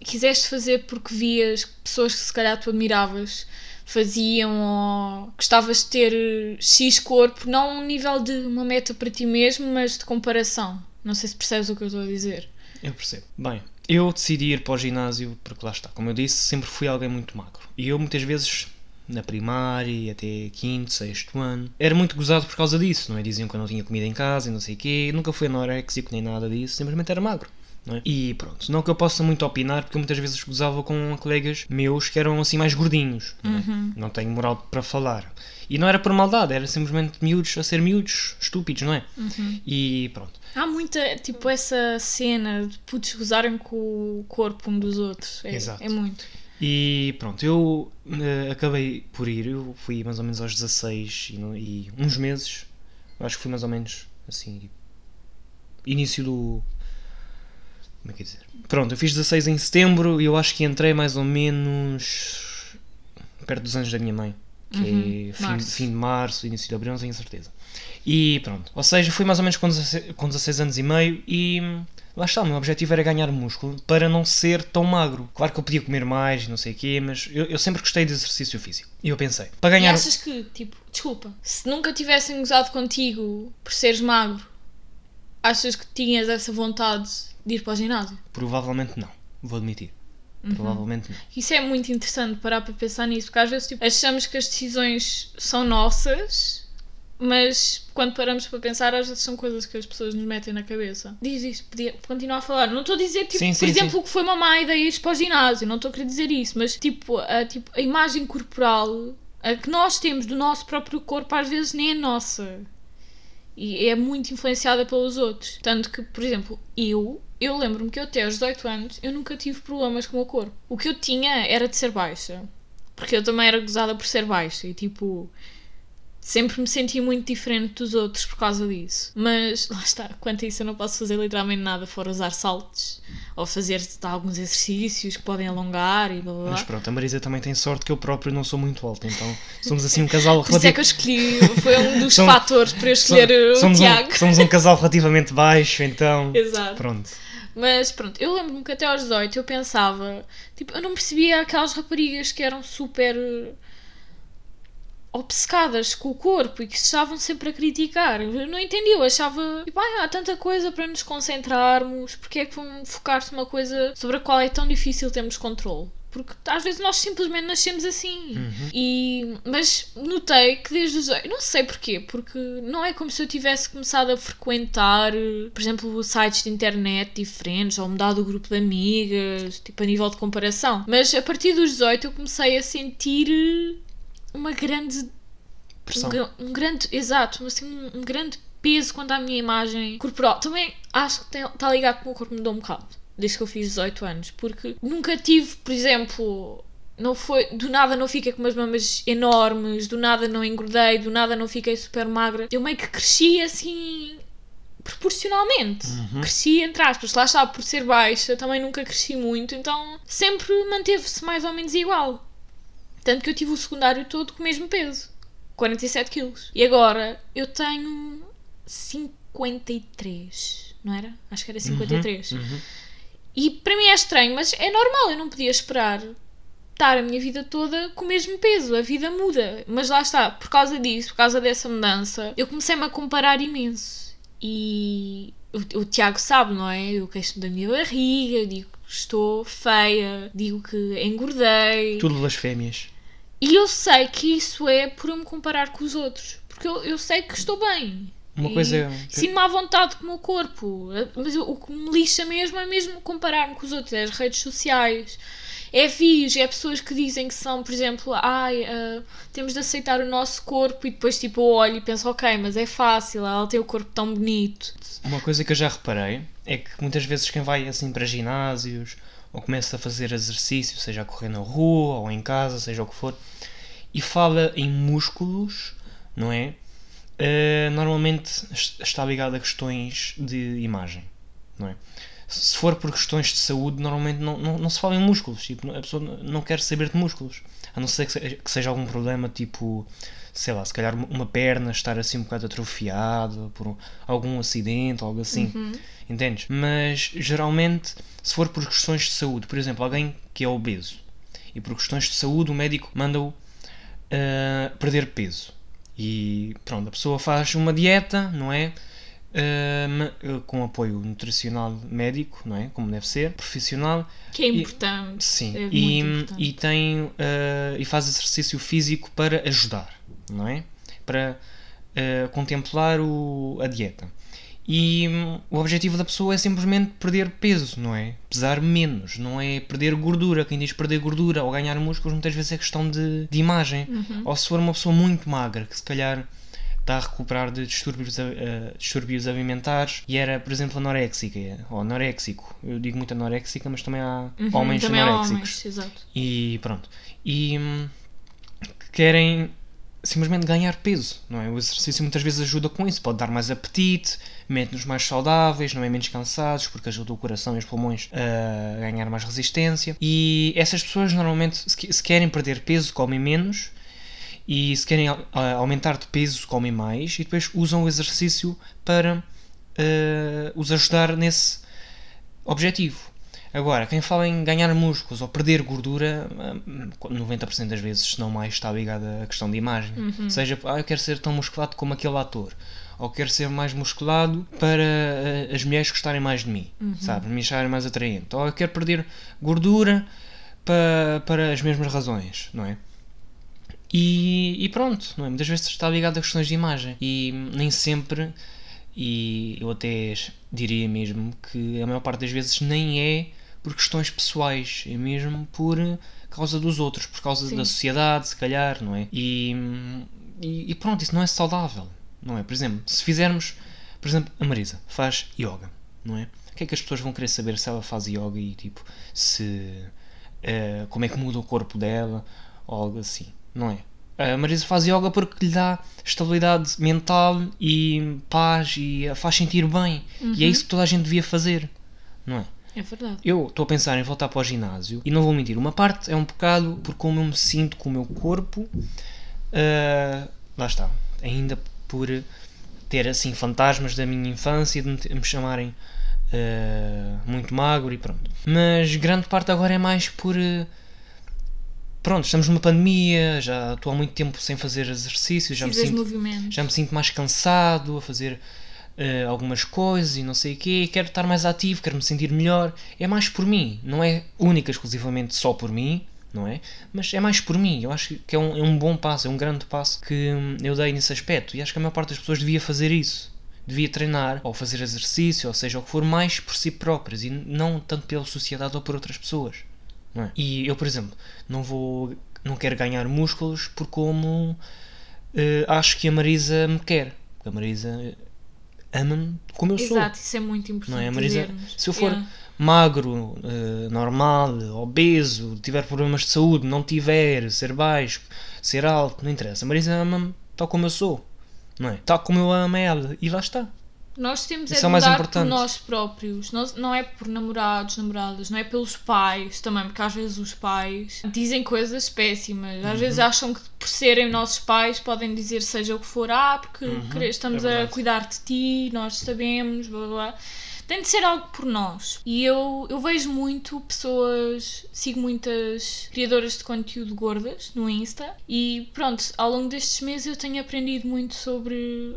B: quiseste fazer porque vias pessoas que se calhar tu admiravas faziam ou gostavas de ter X corpo, não um nível de uma meta para ti mesmo, mas de comparação. Não sei se percebes o que eu estou a dizer.
A: Eu percebo. Bem, eu decidi ir para o ginásio porque lá está, como eu disse, sempre fui alguém muito magro. E eu muitas vezes na primária até quinto, sexto ano. Era muito gozado por causa disso, não é? Diziam que eu não tinha comida em casa e não sei o quê. Nunca fui anoréxico nem nada disso, simplesmente era magro. É? E pronto, não que eu possa muito opinar, porque eu muitas vezes gozava com colegas meus que eram assim mais gordinhos. Não, é?
B: Uhum.
A: não tenho moral para falar. E não era por maldade, era simplesmente miúdos a ser miúdos, estúpidos, não é?
B: Uhum.
A: E pronto.
B: Há muita, tipo, essa cena de putos gozarem com o corpo um dos outros. É,
A: Exato.
B: é muito.
A: E pronto, eu eh, acabei por ir, eu fui mais ou menos aos 16 e, e uns meses, eu acho que fui mais ou menos assim, início do. Como é que é dizer? Pronto, eu fiz 16 em setembro e eu acho que entrei mais ou menos perto dos anos da minha mãe, que
B: Uhum,
A: é fim,
B: março.
A: fim de março, início de abril, não tenho certeza. E pronto, ou seja, fui mais ou menos com 16, com 16 anos e meio e lá está, o meu objetivo era ganhar músculo para não ser tão magro. Claro que eu podia comer mais e não sei o quê, mas eu, eu sempre gostei de exercício físico. E eu pensei, para
B: E
A: ganhar.
B: achas que, tipo, desculpa, se nunca tivessem gozado contigo por seres magro, achas que tinhas essa vontade de ir para o ginásio?
A: Provavelmente não, vou admitir.
B: Uhum.
A: Provavelmente não.
B: Isso é muito interessante parar para pensar nisso, porque às vezes tipo, achamos que as decisões são nossas, mas quando paramos para pensar, às vezes são coisas que as pessoas nos metem na cabeça. Diz isto, podia continuar a falar. Não estou a dizer, tipo,
A: Sim,
B: por
A: sim,
B: exemplo, que foi uma má ideia ir para o ginásio, não estou a querer dizer isso, mas tipo a, tipo, a imagem corporal a que nós temos do nosso próprio corpo às vezes nem é nossa. E é muito influenciada pelos outros. Tanto que, por exemplo, eu, eu lembro-me que eu até aos 18 anos eu nunca tive problemas com o meu corpo. O que eu tinha era de ser baixa. Porque eu também era gozada por ser baixa e tipo. Sempre me senti muito diferente dos outros por causa disso. Mas lá está, quanto a isso eu não posso fazer literalmente nada fora usar saltos ou fazer alguns exercícios que podem alongar e blá blá.
A: Mas pronto, a Marisa também tem sorte que eu próprio não sou muito alto, então somos assim um casal [LAUGHS]
B: Por isso é que eu escolhi, foi um dos [LAUGHS]
A: Somos-
B: fatores para eu escolher o
A: somos,
B: Tiago.
A: um, somos um [LAUGHS] casal relativamente baixo, então.
B: Exato.
A: Pronto.
B: Mas pronto, eu lembro-me que até aos 18 eu pensava, tipo, eu não percebia aquelas raparigas que eram super obcecadas com o corpo e que estavam sempre a criticar. Eu não entendia, eu achava, tipo, "Ai, há tanta coisa para nos concentrarmos, porque é que vão focar-se numa coisa sobre a qual é tão difícil termos controle? Porque às vezes nós simplesmente nascemos assim. E, mas notei que desde os. Não sei porquê, porque não é como se eu tivesse começado a frequentar, por exemplo, sites de internet diferentes ou mudado o grupo de amigas, tipo a nível de comparação. Mas a partir dos 18 eu comecei a sentir uma grande.
A: Pressão.
B: Um, um grande. Exato, assim, um, um grande peso quanto à minha imagem corporal. Também acho que está ligado com o corpo mudou um bocado desde que eu fiz 18 anos, porque nunca tive, por exemplo, não foi, do nada não fiquei com umas mamas enormes, do nada não engordei, do nada não fiquei super magra. Eu meio que cresci assim proporcionalmente. Cresci entre aspas, lá está, por ser baixa, também nunca cresci muito, então sempre manteve-se mais ou menos igual. Tanto que eu tive o secundário todo com o mesmo peso, 47 quilos. E agora eu tenho 53, não era? Acho que era 53.
A: Uhum.
B: E para mim é estranho, mas é normal, eu não podia esperar estar a minha vida toda com o mesmo peso. A vida muda. Mas lá está, por causa disso, por causa dessa mudança, eu comecei-me a comparar imenso. E o, o Tiago sabe, não é? Eu queixo da minha barriga, digo que estou feia, digo que engordei.
A: Tudo blasfémias.
B: E eu sei que isso é por eu me comparar com os outros. Porque eu, eu sei que estou bem.
A: Uma
B: E
A: coisa é.
B: Sinto-me à vontade com o meu corpo. Mas o que me lixa mesmo é mesmo comparar-me com os outros, é as redes sociais. É vídeos, é pessoas que dizem que são, por exemplo, ai, uh, temos de aceitar o nosso corpo e depois tipo eu olho e penso, ok, mas é fácil, ela tem o corpo tão bonito.
A: Uma coisa que eu já reparei é que muitas vezes quem vai assim para ginásios ou começa a fazer exercício, seja a correr na rua ou em casa, seja o que for, e fala em músculos, não é? Uh, normalmente está ligado a questões de imagem, não é? Se for por questões de saúde, normalmente não, não, não se fala em músculos, tipo, a pessoa não quer saber de músculos, a não ser que seja algum problema, tipo, sei lá, se calhar uma perna estar assim um bocado atrofiada por algum acidente algo assim, uhum. entendes? Mas geralmente, se for por questões de saúde, por exemplo, alguém que é obeso e por questões de saúde o médico manda-o uh, perder peso e pronto, a pessoa faz uma dieta, não é? Com apoio nutricional médico, não é? Como deve ser, profissional.
B: Que é importante.
A: E, sim,
B: é
A: e,
B: importante.
A: e, tem, uh, e faz exercício físico para ajudar, não é? Para uh, contemplar o, a dieta. E hum, o objetivo da pessoa é simplesmente perder peso, não é? Pesar menos, não é perder gordura. Quem diz perder gordura ou ganhar músculos muitas vezes é questão de, de imagem.
B: Uhum.
A: Ou se for uma pessoa muito magra, que se calhar está a recuperar de distúrbios, uh, distúrbios alimentares e era, por exemplo, anoréxica ou anoréxico. Eu digo muito anoréxica, mas também há
B: uhum,
A: homens
B: também
A: anoréxicos.
B: Há homens, exato.
A: E pronto. E hum, que querem simplesmente ganhar peso, não é? O exercício muitas vezes ajuda com isso, pode dar mais apetite, mete-nos mais saudáveis, não é menos cansados, porque ajuda o coração e os pulmões a ganhar mais resistência. E essas pessoas normalmente, se querem perder peso, comem menos, e se querem aumentar de peso, comem mais, e depois usam o exercício para uh, os ajudar nesse objetivo. Agora, quem fala em ganhar músculos ou perder gordura, 90% das vezes, se não mais, está ligada à questão de imagem.
B: Uhum.
A: Seja, ah, eu quero ser tão musculado como aquele ator. Ou quero ser mais musculado para as mulheres gostarem mais de mim,
B: uhum.
A: sabe? Me acharem mais atraente. Ou eu quero perder gordura para, para as mesmas razões, não é? E, e pronto, não é? Muitas vezes está ligado a questões de imagem. E nem sempre, e eu até diria mesmo que a maior parte das vezes nem é por questões pessoais, é mesmo por causa dos outros, por causa Sim. da sociedade, se calhar, não é? E, e, e, pronto, isso não é saudável, não é? Por exemplo, se fizermos, por exemplo, a Marisa faz yoga, não é? O que é que as pessoas vão querer saber se ela faz yoga e tipo, se. Uh, como é que muda o corpo dela, ou algo assim, não é? A Marisa faz yoga porque lhe dá estabilidade mental e paz e a faz sentir bem.
B: Uhum.
A: E é isso que toda a gente devia fazer, não é?
B: É verdade.
A: Eu estou a pensar em voltar para o ginásio e não vou mentir. Uma parte é um bocado por como eu me sinto com o meu corpo. Uh, lá está. Ainda por ter assim fantasmas da minha infância de me, me chamarem uh, muito magro e pronto. Mas grande parte agora é mais por. Uh, pronto, estamos numa pandemia, já estou há muito tempo sem fazer exercícios, já me, sinto, já me sinto mais cansado a fazer uh, algumas coisas e não sei o quê, quero estar mais ativo, quero me sentir melhor. É mais por mim, não é única exclusivamente só por mim, não é? Mas é mais por mim. Eu acho que é um, é um bom passo, é um grande passo que hum, eu dei nesse aspecto e acho que a maior parte das pessoas devia fazer isso. Devia treinar ou fazer exercício, ou seja, o que for, mais por si próprias e não tanto pela sociedade ou por outras pessoas. É? E eu, por exemplo, não vou, não quero ganhar músculos por como uh, acho que a Marisa me quer. Porque a Marisa ama-me como eu
B: Exato,
A: sou.
B: Exato, isso é muito importante.
A: Não é, Marisa?
B: Dizermos.
A: Se eu for
B: yeah.
A: magro, uh, normal, obeso, tiver problemas de saúde, não tiver, ser baixo, ser alto, não interessa. A Marisa ama-me tal como eu sou. Não é? Tal como eu amo ela. E lá está.
B: Nós temos Isso é, é mudar por nós próprios, não, não é por namorados, namoradas, não é pelos pais também, porque às vezes os pais dizem coisas péssimas, às uhum. vezes acham que por serem nossos pais podem dizer seja o que for, ah, porque uhum. estamos é a cuidar de ti, nós sabemos, blá blá blá. Tem de ser algo por nós. E eu, eu vejo muito pessoas, sigo muitas criadoras de conteúdo gordas no Insta e pronto, ao longo destes meses eu tenho aprendido muito sobre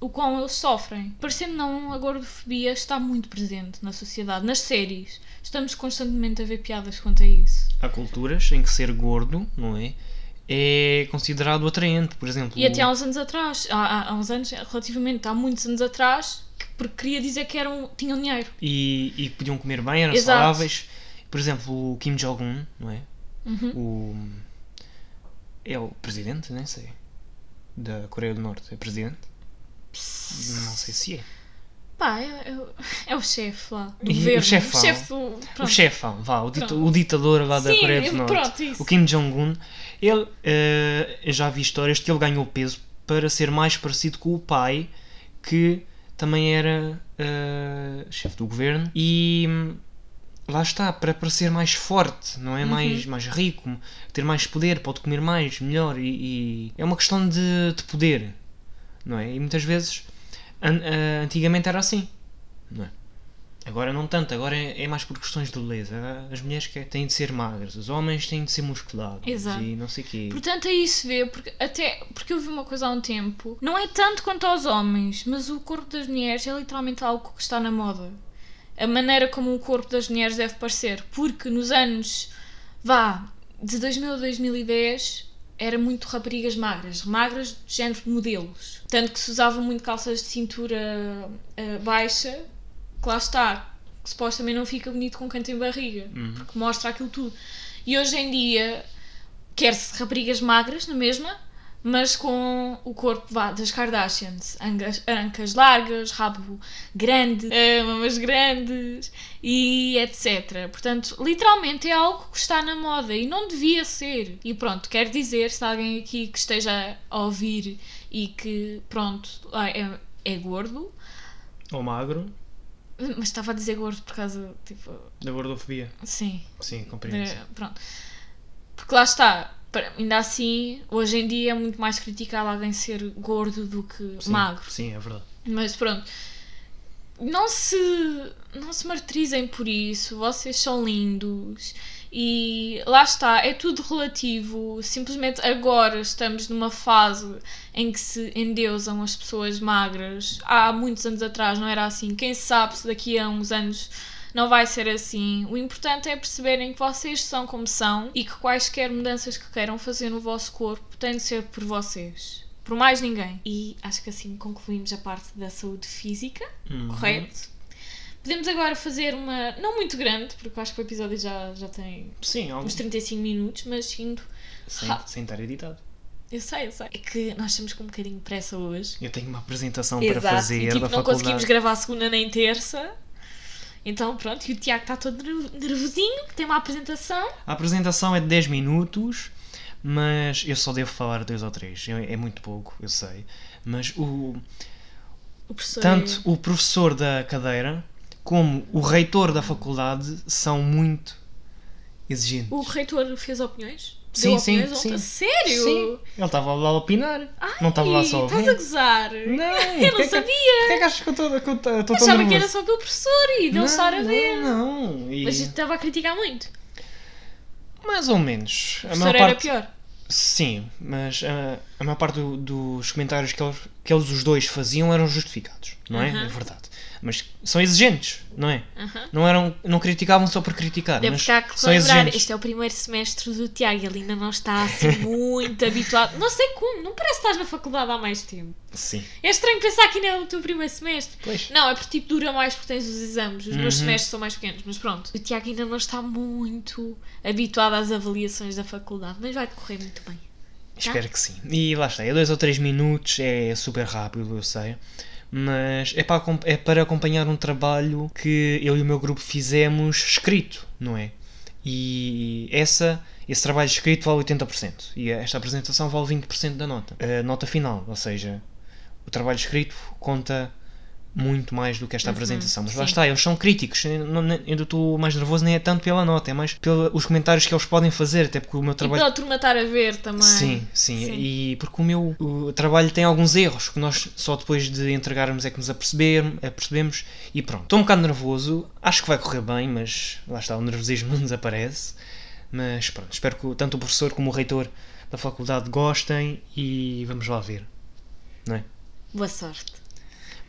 B: o qual eles sofrem. Parecendo não, a gordofobia está muito presente na sociedade, nas séries. Estamos constantemente a ver piadas quanto a isso.
A: Há culturas em que ser gordo, não é? É considerado atraente, por exemplo.
B: E até há uns anos atrás, há, há uns anos, relativamente, há muitos anos atrás, porque queria dizer que eram, tinham dinheiro.
A: E, e podiam comer bem, eram Exato. saudáveis. Por exemplo, o Kim Jong-un, não é?
B: Uhum.
A: O. É o presidente, nem sei. Da Coreia do Norte. É presidente? Não sei se é.
B: Pá, é, é o- chefe lá. Do
A: E o
B: governo.
A: chefão.
B: O chefe do.
A: O chefão, vá, o, dita- o ditador lá da
B: Sim,
A: Coreia do Norte.
B: pronto.
A: O Kim Jong-un, ele, eu já vi histórias que ele ganhou peso para ser mais parecido com o pai, que também era eh, chefe do governo, e hum, lá está, para parecer mais forte, não é?
B: Uhum.
A: Mais, mais rico, ter mais poder, pode comer mais, melhor, e, e é uma questão de, de poder, não é? E muitas vezes, an- eh, antigamente era assim, não é? Agora não tanto, agora é, é mais por questões de beleza. As mulheres que têm de ser magras, os homens têm de ser musculados
B: Exato.
A: e não sei o quê.
B: Portanto, aí se vê, porque até porque eu vi uma coisa há um tempo, não é tanto quanto aos homens, mas o corpo das mulheres é literalmente algo que está na moda. A maneira como o corpo das mulheres deve parecer, porque nos anos vá de 2000 a 2010 era muito raparigas magras, magras de género de modelos. Tanto que se usava muito calças de cintura eh, baixa, que lá está, que supostamente não fica bonito com quem tem barriga,
A: Uhum.
B: porque mostra aquilo tudo. E hoje em dia quer-se raparigas magras, na mesma, mas com o corpo vá, das Kardashians. Angas, ancas largas, rabo grande, eh, mamas grandes e etc. Portanto, literalmente é algo que está na moda e não devia ser. E pronto, quero dizer, se há alguém aqui que esteja a ouvir e que, pronto, ah, é, é gordo,
A: Ou magro,
B: mas estava a dizer gordo por causa, tipo,
A: da gordofobia.
B: sim,
A: Sim, compreendo.
B: pronto. Porque lá está, ainda assim, hoje em dia é muito mais criticado alguém ser gordo do que
A: Sim,
B: magro.
A: Sim, é verdade.
B: Mas pronto, não se, não se martirizem por isso, vocês são lindos e lá está, é tudo relativo. Simplesmente agora estamos numa fase em que se endeusam as pessoas magras. Há muitos anos atrás não era assim. Quem sabe se daqui a uns anos não vai ser assim. O importante é perceberem que vocês são como são e que quaisquer mudanças que queiram fazer no vosso corpo têm de ser por vocês. Por mais ninguém. E acho que assim concluímos a parte da saúde física,
A: Uhum.
B: correto? Podemos agora fazer uma. Não muito grande, porque acho que o episódio já, já tem
A: Sim, algo
B: uns 35 minutos, mas indo.
A: sem, sem estar editado.
B: Eu sei, eu sei. É que nós estamos com um bocadinho de pressa hoje.
A: Eu tenho uma apresentação para
B: Exato.
A: fazer
B: e tipo, não
A: faculdade.
B: conseguimos gravar segunda nem terça. Então pronto, e o Tiago está todo nerv- nervosinho, tem uma apresentação.
A: A apresentação é de 10 minutos, mas eu só devo falar 2 ou 3. É, é muito pouco, eu sei. Mas o,
B: O professor.
A: tanto
B: é-
A: o professor da cadeira como o reitor da faculdade são muito exigentes.
B: O reitor fez opiniões?
A: Sim, sim, sim.
B: Sério?
A: Sim, ele estava lá a opinar. não estava lá só a
B: Estás a
A: ouvir.
B: gozar?
A: Não,
B: Eu não
A: é
B: sabia.
A: Porquê é que achas que eu estou que eu tão
B: Achava que era só pelo professor e deu estar a ver.
A: Não, não. E-
B: Mas estava a criticar muito.
A: Mais ou menos.
B: O
A: A
B: professor era
A: parte,
B: pior.
A: Sim, mas ah, a maior parte do- dos comentários que eles, que eles os dois faziam eram justificados, não é?
B: Aham.
A: É verdade. Mas são exigentes, não é?
B: Aham.
A: Não, eram, não criticavam só por criticar,
B: Deve
A: mas são
B: lembrar,
A: exigentes.
B: este é o primeiro semestre do Tiago, ele ainda não está assim [LAUGHS] muito habituado. Não sei como, não parece que estás na faculdade há mais tempo.
A: Sim,
B: É estranho pensar que ainda é o teu primeiro semestre.
A: pois.
B: Não, é porque tipo dura mais porque tens os exames. Os meus
A: Uhum.
B: semestres são mais pequenos, mas pronto. O Tiago ainda não está muito habituado às avaliações da faculdade, mas vai decorrer muito bem.
A: Espero que sim. E lá está, é dois ou três minutos, é super rápido, eu sei. Mas é para, é para acompanhar um trabalho que eu e o meu grupo fizemos escrito, não é? E essa, esse trabalho escrito vale 80%. E esta apresentação vale 20% da nota. A nota final, ou seja, o trabalho escrito conta muito mais do que esta
B: Uhum,
A: apresentação. Mas lá
B: sim.
A: está, eles são críticos. Não- não- eu estou mais nervoso nem é tanto pela nota, é mais pelos comentários que eles podem fazer, até porque o meu
B: E
A: trabalho
B: pela turma estar a ver também.
A: Sim, sim,
B: Sim.
A: E porque o meu o trabalho tem alguns erros que nós só depois de entregarmos é que nos aperceber, apercebemos e pronto. Estou um bocado nervoso, acho que vai correr bem, mas lá está, o nervosismo [LAUGHS] não desaparece. Mas pronto, espero que tanto o professor como o reitor da faculdade gostem e vamos lá ver. Não é?
B: Boa sorte.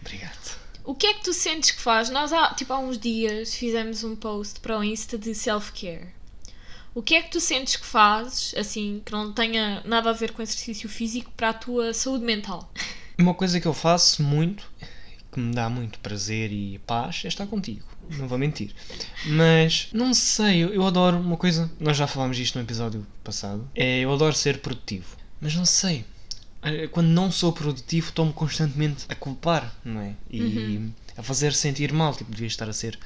A: Obrigado.
B: O que é que tu sentes que faz? Nós há, tipo, há uns dias fizemos um post para o Insta de self-care. O que é que tu sentes que fazes, assim, que não tenha nada a ver com exercício físico, para a tua saúde mental? [LAUGHS]
A: Uma coisa que eu faço muito, que me dá muito prazer e paz, é estar contigo. não vou mentir. Mas, não sei, eu, eu adoro uma coisa, nós já falámos disto no episódio passado, é eu adoro ser produtivo. Mas não sei, quando não sou produtivo estou-me constantemente a culpar, não é? E a fazer sentir mal, tipo, devia estar a ser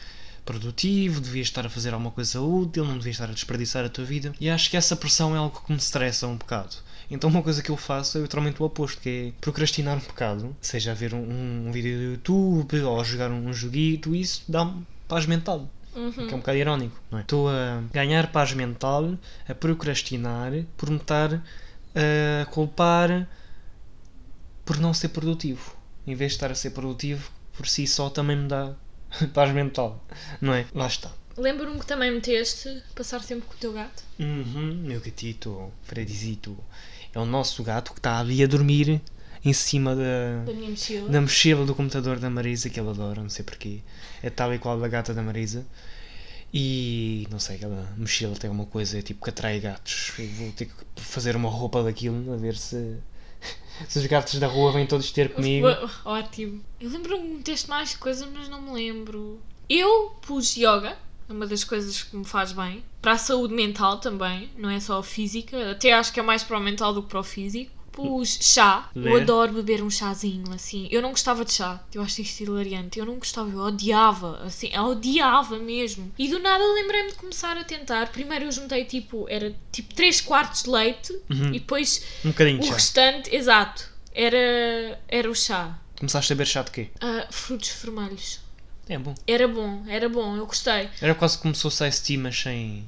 A: produtivo, devias estar a fazer alguma coisa útil, não devias estar a desperdiçar a tua vida. E acho que essa pressão é algo que me estressa um bocado. Então uma coisa que eu faço é literalmente o oposto, que é procrastinar um bocado, seja a ver um, um vídeo do YouTube ou jogar um joguito, isso dá-me paz mental.
B: Uhum.
A: Que é um bocado irónico, não é? Estou a ganhar paz mental, a procrastinar, por me estar a culpar por não ser produtivo. Em vez de estar a ser produtivo, por si só também me dá [LAUGHS] paz mental, não é? Lá está.
B: Lembro-me que também meteste passar tempo com o teu gato.
A: Uhum, meu gatito, Fredizito, é o nosso gato que está ali a dormir em cima da,
B: Da minha mochila.
A: da mochila do computador da Marisa, que ele adora, não sei porquê. É tal e qual da gata da Marisa. E não sei, aquela mochila tem uma coisa tipo que atrai gatos. Eu vou ter que fazer uma roupa daquilo a ver se, se os gatos da rua vêm todos ter comigo.
B: Ótimo. Eu lembro-me que meteste mais coisas, mas não me lembro. Eu pus yoga, é uma das coisas que me faz bem. Para a saúde mental também, não é só física. Até acho que é mais para o mental do que para o físico. Pus chá. Eu adoro beber um chazinho, assim. Eu não gostava de chá. Eu acho isto hilariante. Eu não gostava, eu odiava, assim. Eu odiava mesmo. E do nada lembrei-me de começar a tentar. Primeiro eu juntei, tipo, era tipo 3 quartos de leite.
A: Uhum.
B: E depois
A: Um bocadinho de
B: o restante, exato, era, era o chá.
A: Começaste a beber chá de quê?
B: Ah, frutos vermelhos.
A: É bom.
B: Era bom, era bom, eu gostei.
A: Era quase como se fosse ice tea, mas sem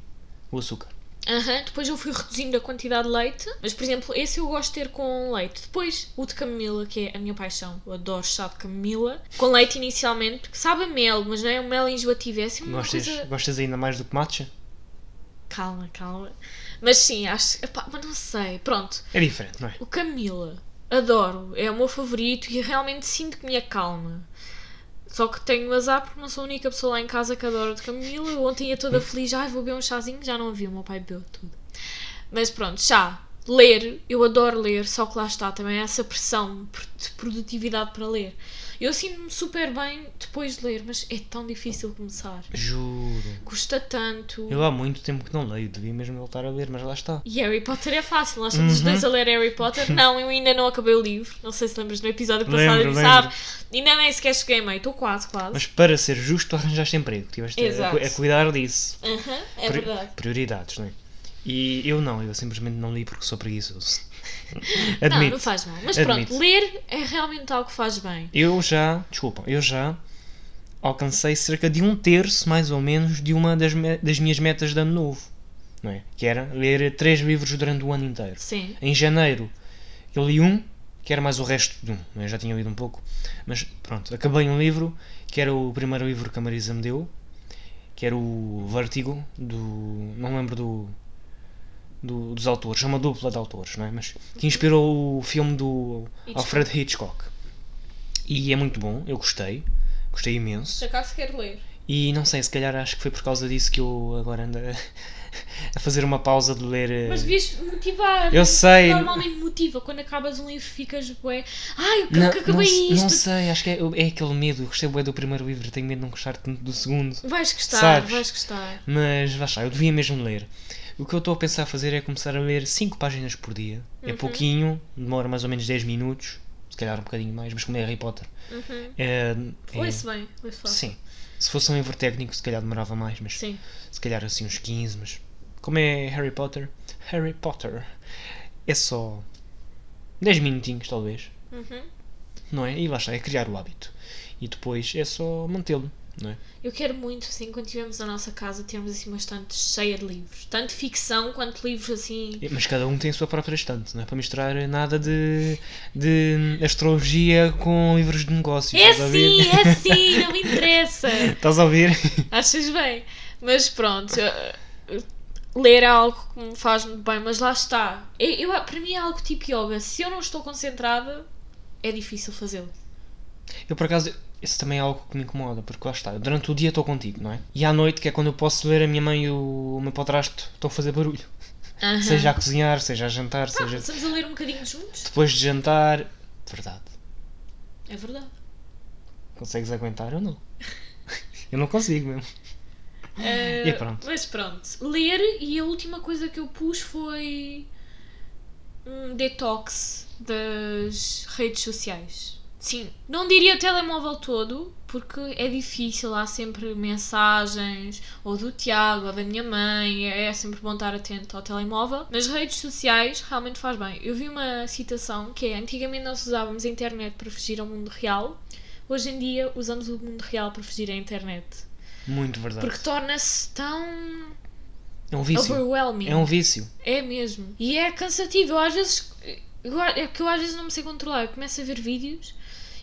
A: o açúcar.
B: Aham, Depois eu fui reduzindo a quantidade de leite, mas por exemplo, esse eu gosto de ter com leite. Depois o de camomila, que é a minha paixão, eu adoro chá de camomila, com leite inicialmente, porque sabe a mel, mas não é um mel enjoativo, é assim uma
A: Gostas,
B: coisa.
A: gostas ainda mais do que matcha?
B: Calma, calma. Mas sim, acho. Epá, mas não sei, pronto.
A: É diferente, não é?
B: O Camila, adoro, é o meu favorito e realmente sinto que me acalma. Só que tenho azar porque não sou a única pessoa lá em casa que adora de Camila. Eu ontem ia toda feliz, ai vou beber um chazinho, já não vi, o meu pai bebeu tudo. Mas pronto, chá. Ler, eu adoro ler, só que lá está também essa pressão de produtividade para ler. Eu sinto-me super bem depois de ler, mas é tão difícil começar.
A: Juro.
B: Custa tanto.
A: Eu há muito tempo que não leio, devia mesmo voltar a ler, mas lá está.
B: E Harry Potter é fácil, nós somos os
A: Uhum.
B: dois a ler Harry Potter. [LAUGHS] Não, eu ainda não acabei o livro. Não sei se lembras no episódio passado,
A: Lembro,
B: ah, ainda nem sequer cheguei meio, estou quase, quase.
A: Mas para ser justo, arranjaste emprego, tiveste a,
B: Exato.
A: a cuidar disso.
B: Aham, é
A: Pri-
B: verdade.
A: Prioridades, não é? E eu não, eu simplesmente não li porque sou preguiçoso. [LAUGHS]
B: Não,
A: Admito.
B: não faz mal. Mas
A: Admito.
B: pronto, ler é realmente algo que faz bem.
A: Eu já, desculpa, eu já alcancei cerca de um terço, mais ou menos, de uma das, me- das minhas metas de ano novo. Não é? Que era ler três livros durante o ano inteiro.
B: Sim.
A: Em janeiro eu li um, que era mais o resto de um, não é? já tinha lido um pouco, mas pronto, acabei um livro, que era o primeiro livro que a Marisa me deu, que era o Vertigo, do. não lembro do. Do- dos autores, é uma dupla de autores, não é? Mas que inspirou o filme do
B: Hitchcock.
A: Alfred Hitchcock. E é muito bom, eu gostei, gostei imenso.
B: acaso quero ler.
A: E não sei, se calhar acho que foi por causa disso que eu agora ando a, [LAUGHS] a fazer uma pausa de ler. eh,
B: Mas devias motivar.
A: Eu sei.
B: Normalmente motiva. Quando acabas um livro ficas bué. Ai, eu
A: Não,
B: que
A: não,
B: acabei
A: se-
B: isto.
A: não sei, acho que é, é aquele medo. Eu gostei bué do primeiro livro, tenho medo de não gostar tanto do segundo.
B: Vais gostar,
A: Sabes?
B: vais gostar.
A: Mas lá está, eu devia mesmo ler. O que eu estou a pensar fazer é começar a ler 5 páginas por dia. É
B: Uhum.
A: pouquinho, demora mais ou menos 10 minutos, se calhar um bocadinho mais, mas como é Harry Potter.
B: Uhum.
A: É, é-
B: Lê-se bem, lê-se fácil.
A: sim. Se fosse um livro técnico, se calhar demorava mais, mas
B: Sim.
A: se calhar assim uns 15, mas como é Harry Potter, Harry Potter é só 10 minutinhos talvez,
B: Uhum.
A: não é? E lá está, é criar o hábito. E depois é só mantê-lo, é?
B: Eu quero muito, assim, quando tivermos a nossa casa, termos assim uma estante cheia de livros. Tanto ficção quanto livros assim.
A: Mas cada um tem a sua própria estante, não é para misturar nada de, de astrologia com livros de negócios.
B: É
A: estás a ouvir?
B: sim, é sim, [LAUGHS] não me interessa.
A: Estás a ouvir?
B: Achas bem? Mas pronto, ler é algo que me faz muito bem, mas lá está. Eu, eu- para mim é algo tipo yoga. Se eu não estou concentrada, é difícil fazê-lo.
A: Eu por acaso, isso também é algo que me incomoda, porque lá está, durante o dia estou contigo, não é? E à noite, que é quando eu posso ver a minha mãe e o, o meu padrasto, estou a fazer barulho.
B: Aham.
A: Seja a cozinhar, seja a jantar, seja
B: Estamos a ler um bocadinho juntos?
A: depois de jantar. Verdade.
B: É verdade.
A: Consegues aguentar ou não? [LAUGHS] Eu não consigo mesmo.
B: Uh,
A: E pronto.
B: Mas pronto, ler e a última coisa que eu pus foi um detox das redes sociais. Sim, não diria o telemóvel todo, porque é difícil, há sempre mensagens, ou do Tiago, ou da minha mãe, é sempre bom estar atento ao telemóvel. Nas redes sociais realmente faz bem. Eu vi uma citação que é: antigamente nós usávamos a internet para fugir ao mundo real, hoje em dia usamos o mundo real para fugir à internet.
A: Muito verdade.
B: Porque torna-se tão
A: É um vício.
B: overwhelming.
A: É um vício.
B: É mesmo. E é cansativo. Eu às vezes. eu- É que eu às vezes não me sei controlar. Eu começo a ver vídeos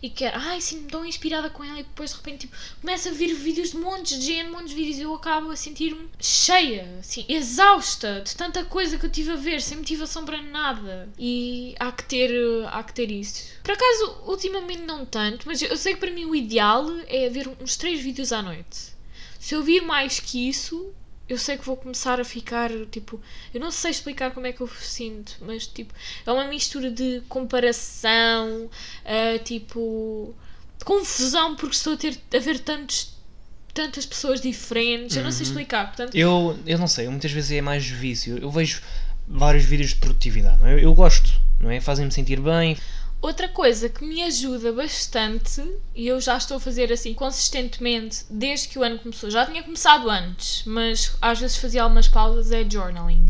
B: e quero. Ai, sim, tão inspirada com ela. E depois de repente tipo, começo a ver vídeos de montes de gente, montes de vídeos. E eu acabo a sentir-me cheia, assim, exausta de tanta coisa que eu tive a ver, sem motivação para nada. E há que ter, há que ter isso. Por acaso, ultimamente não tanto, mas eu sei que para mim o ideal é ver uns 3 vídeos à noite. Se eu vir mais que isso, eu sei que vou começar a ficar tipo. Eu não sei explicar como é que eu sinto, mas tipo. É uma mistura de comparação, ah, tipo. confusão, porque estou a ter a ver tantos, tantas pessoas diferentes. Eu não sei explicar, portanto.
A: Eu, eu não sei, muitas vezes é mais vício. Eu vejo vários vídeos de produtividade, não é? Eu, eu gosto, não é? Fazem-me sentir bem.
B: Outra coisa que me ajuda bastante, e eu já estou a fazer assim consistentemente desde que o ano começou, já tinha começado antes, mas às vezes fazia algumas pausas, é journaling.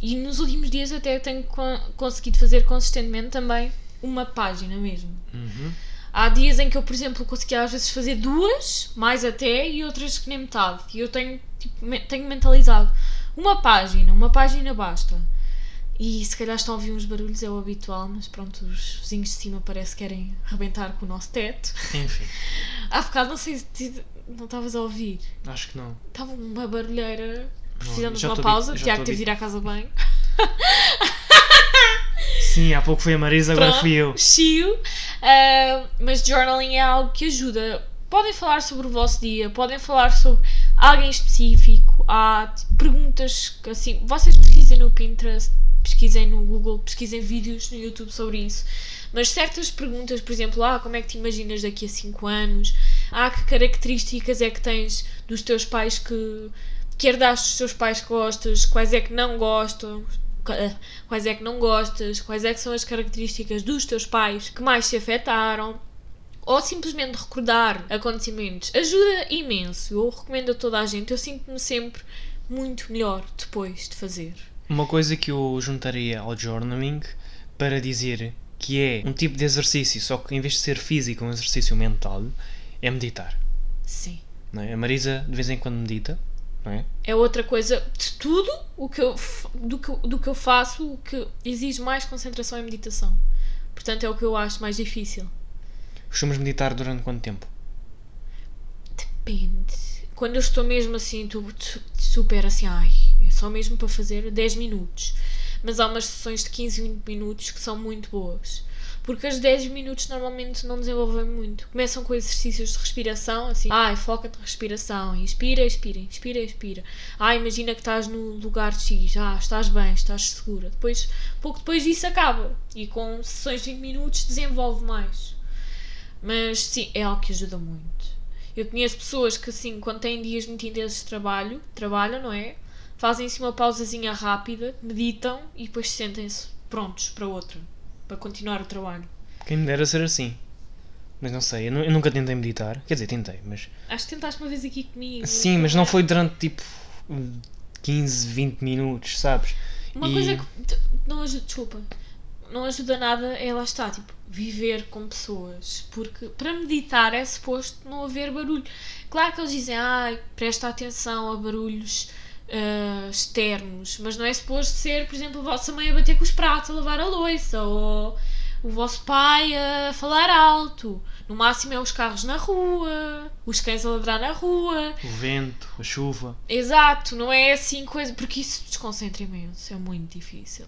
B: E nos últimos dias até tenho con- conseguido fazer consistentemente também uma página mesmo.
A: Uhum.
B: Há dias em que eu, por exemplo, conseguia às vezes fazer duas, mais até, e outras que nem metade. E eu tenho, tipo, me- tenho mentalizado. Uma página, uma página basta. E se calhar estão a ouvir uns barulhos, é o habitual, mas pronto, os vizinhos de cima parece que querem arrebentar com o nosso teto.
A: Enfim, [LAUGHS]
B: Há bocado, não sei se te- não estavas a ouvir.
A: acho que não.
B: Estava uma barulheira. Precisamos de uma pausa. Tiago
A: te
B: teve de ir à casa bem. [LAUGHS]
A: Sim, há pouco foi a Marisa, agora
B: Pronto,
A: fui eu.
B: Chiu. Ah, mas journaling é algo que ajuda. Podem falar sobre o vosso dia, podem falar sobre alguém específico. Há tipo, perguntas que assim. Vocês pesquisem no Pinterest, pesquisem no Google, pesquisem vídeos no YouTube sobre isso. Mas certas perguntas, por exemplo, ah, como é que te imaginas daqui a 5 anos? Ah, que características é que tens dos teus pais que, que herdaste dos teus pais que gostas? Quais é que não gostam? Qua- Quais é que não gostas? Quais é que são as características dos teus pais que mais te afetaram? Ou simplesmente recordar acontecimentos ajuda imenso. Eu recomendo a toda a gente. Eu sinto-me sempre muito melhor depois de fazer.
A: Uma coisa que eu juntaria ao journaling para dizer que é um tipo de exercício, só que em vez de ser físico, um exercício mental, é meditar.
B: Sim.
A: Não é? A Marisa de vez em quando medita, é?
B: É outra coisa de tudo o que eu, do, que, do que eu faço, o que exige mais concentração e meditação. Portanto, é o que eu acho mais difícil.
A: Costumas meditar durante quanto tempo?
B: Depende. Quando eu estou mesmo assim, tu, tu- super assim, ai, é só mesmo para fazer 10 minutos. Mas há umas sessões de 15, 20 minutos que são muito boas. Porque as 10 minutos normalmente não desenvolvem muito. Começam com exercícios de respiração, assim, ai, foca-te na respiração, inspira, expira, inspira, expira. Ah, imagina que estás no lugar X, ah, estás bem, estás segura. Depois, pouco depois disso acaba. E com sessões de 20 minutos desenvolve mais. Mas sim, é algo que ajuda muito. Eu conheço pessoas que, assim, quando têm dias muito intensos de trabalho, trabalham, não é? Fazem assim uma pausazinha rápida, meditam e depois sentem-se prontos para outra, para continuar o trabalho.
A: Quem me dera ser assim. Mas não sei, eu, nu- eu nunca tentei meditar. Quer dizer, tentei, mas.
B: Acho que tentaste uma vez aqui comigo.
A: Sim, mas não foi durante tipo 15, 20 minutos, sabes?
B: Uma
A: E-
B: coisa que não desculpa, não ajuda nada é lá está, tipo, viver com pessoas. Porque para meditar é suposto não haver barulho. Claro que eles dizem, ai, presta atenção a barulhos ah, externos, mas não é suposto ser, por exemplo, a vossa mãe a bater com os pratos, a lavar a louça, ou o vosso pai a falar alto. No máximo é os carros na rua, os cães a ladrar na rua.
A: O vento, a chuva.
B: Exato, não é assim coisa. Porque isso desconcentra imenso, é muito difícil.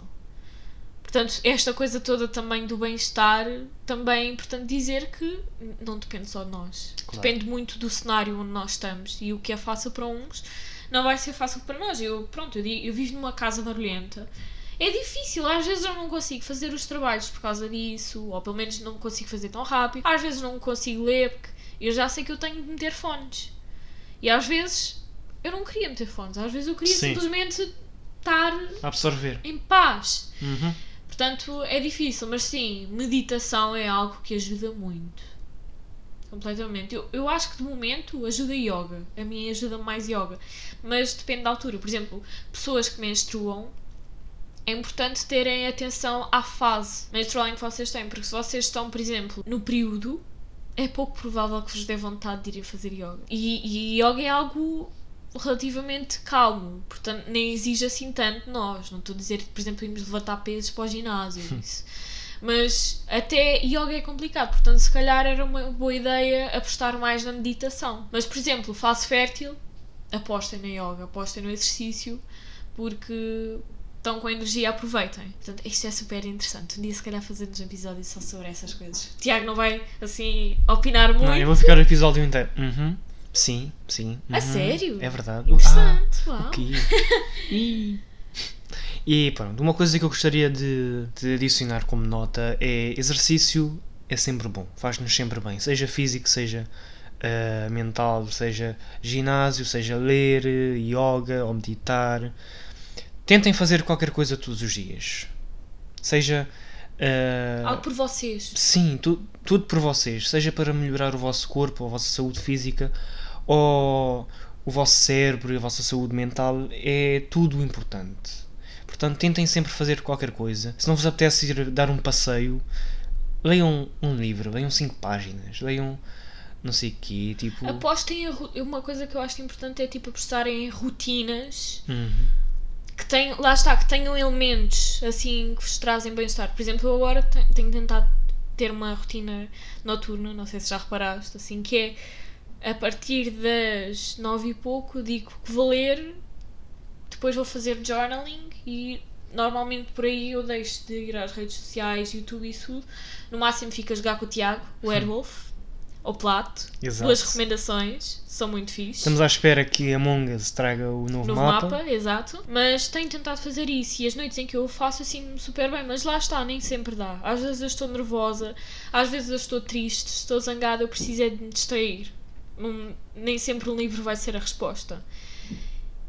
B: Portanto, esta coisa toda também do bem-estar, também é importante dizer que não depende só de nós.
A: Claro.
B: Depende muito do cenário onde nós estamos. E o que é fácil para uns não vai ser fácil para nós. Eu, pronto, eu, eu vivo numa casa barulhenta. É difícil, às vezes eu não consigo fazer os trabalhos por causa disso, ou pelo menos não consigo fazer tão rápido. Às vezes não consigo ler, porque eu já sei que eu tenho de meter fones. E às vezes eu não queria meter fones, às vezes eu queria
A: Sim.
B: simplesmente estar
A: Absorver.
B: em paz.
A: Uhum.
B: Portanto, é difícil, mas sim, meditação é algo que ajuda muito. Completamente. Eu, eu acho que de momento ajuda yoga. A minha ajuda mais yoga. Mas depende da altura. Por exemplo, pessoas que menstruam, é importante terem atenção à fase menstrual em que vocês têm. Porque se vocês estão, por exemplo, no período, é pouco provável que vos dê vontade de irem fazer yoga. E, e yoga é algo relativamente calmo, portanto nem exige assim tanto nós. Não estou a dizer que, por exemplo, irmos levantar pesos para o ginásio. Isso. Mas até yoga é complicado, portanto, se calhar era uma boa ideia apostar mais na meditação. Mas, por exemplo, fase fértil, apostem na yoga, apostem no exercício, porque estão com energia, aproveitem. Portanto, isto é super interessante. Um dia, se calhar, fazemos um episódio só sobre essas coisas. O Tiago não vai, assim, opinar muito.
A: Não, eu vou ficar o episódio inteiro. Uhum. Sim, sim.
B: A
A: uhum.
B: sério?
A: É verdade.
B: Interessante,
A: Ah,
B: uau.
A: ok. [LAUGHS] e... e pronto, uma coisa que eu gostaria de, de adicionar como nota é exercício é sempre bom, faz-nos sempre bem, seja físico, seja ah, mental, seja ginásio, seja ler, yoga ou meditar. Tentem fazer qualquer coisa todos os dias. Seja. ah,
B: Algo por vocês.
A: Sim, tu, tudo por vocês, seja para melhorar o vosso corpo, a vossa saúde física ou o vosso cérebro e a vossa saúde mental, é tudo importante. Portanto, tentem sempre fazer qualquer coisa. Se não vos apetece ir dar um passeio, leiam um livro, leiam 5 páginas, leiam não sei o quê, tipo.
B: Apostem em ru- uma coisa que eu acho importante é tipo apostarem em rotinas
A: Uhum.
B: que tenham, lá está, que tenham elementos assim que vos trazem bem-estar. Por exemplo, eu agora te- tenho tentado ter uma rotina noturna, não sei se já reparaste, assim, que é a partir das nove e pouco digo que vou ler, depois vou fazer journaling e normalmente por aí eu deixo de ir às redes sociais, YouTube e isso tudo. No máximo fico a jogar com o Tiago, o Airwolf, ou Plato.
A: Exato.
B: Duas recomendações, são muito fixe.
A: Estamos à espera que Among Us traga o novo,
B: Novo
A: mapa.
B: mapa. exato. Mas tenho tentado fazer isso e as noites em que eu o faço assim super bem, mas lá está, nem sempre dá. Às vezes eu estou nervosa, às vezes eu estou triste, estou zangada, eu preciso é de me distrair. Não- nem sempre um livro vai ser a resposta.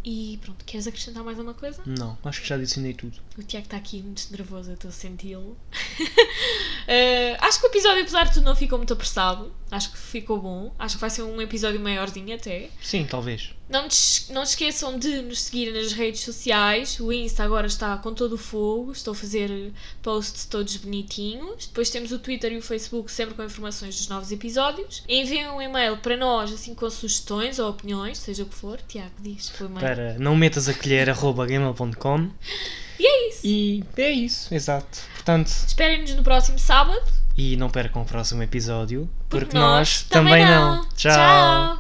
B: E pronto, queres acrescentar mais alguma coisa?
A: Não, acho que já adicionei tudo.
B: O Tiago está aqui muito nervoso, eu estou a senti-lo. [LAUGHS] Eh, acho que o episódio, apesar de tudo, não ficou muito apressado. Acho que ficou bom. Acho que vai ser um episódio maiorzinho até.
A: Sim, talvez.
B: Não, te- não se esqueçam de nos seguir nas redes sociais. O Insta agora está com todo o fogo. Estou a fazer posts todos bonitinhos. Depois temos o Twitter e o Facebook sempre com informações dos novos episódios. Enviem um e-mail para nós, assim com sugestões ou opiniões, seja o que for. Tiago, diz o e-mail.
A: Para não metas a colher [LAUGHS] arroba gmail.com
B: E é isso.
A: e é isso, exato. Portanto,
B: Esperem-nos no próximo sábado.
A: E não percam o próximo episódio, porque,
B: Porque
A: nós, também não. Tchau.
B: Tchau.